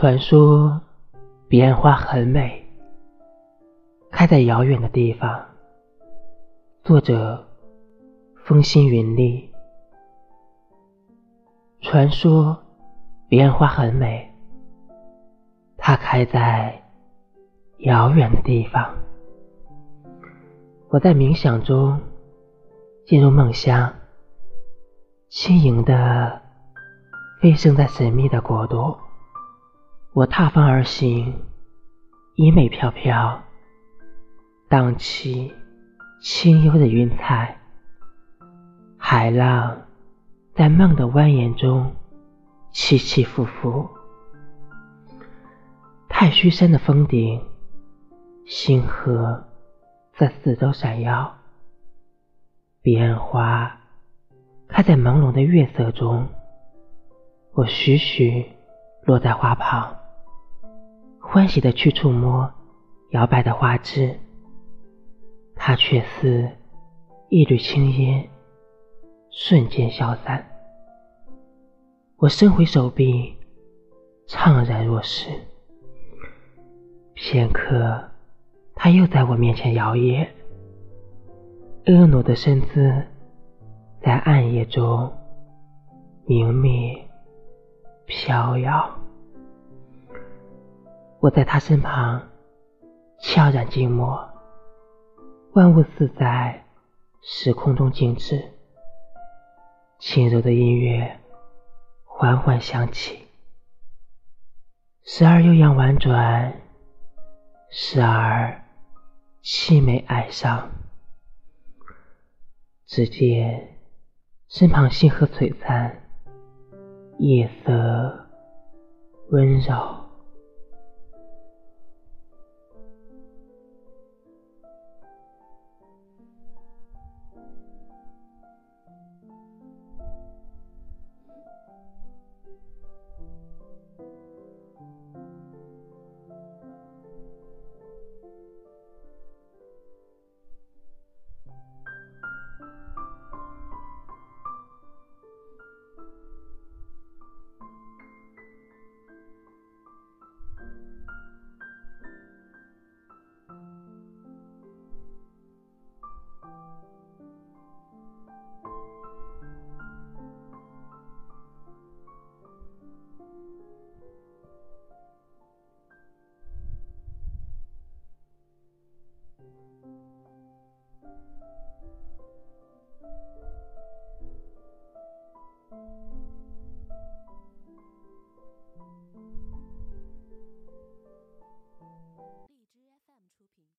传说彼岸花很美，开在遥远的地方。作者：风心云丽。传说彼岸花很美，它开在遥远的地方。我在冥想中进入梦乡，轻盈的飞升在神秘的国度。我踏风而行，衣袂飘飘，荡起清幽的云彩。海浪在梦的蜿蜒中起起伏伏。太虚山的峰顶，星河。在四周闪耀，彼岸花开在朦胧的月色中。我徐徐落在花旁，欢喜的去触摸摇摆的花枝，它却似一缕青烟，瞬间消散。我伸回手臂，怅然若失。片刻。他又在我面前摇曳，婀娜的身姿在暗夜中明灭飘摇。我在他身旁悄然静默，万物似在时空中静止。轻柔的音乐缓缓响起，时而悠扬婉转，时而。凄美哀伤，只见身旁星河璀璨，夜色温柔。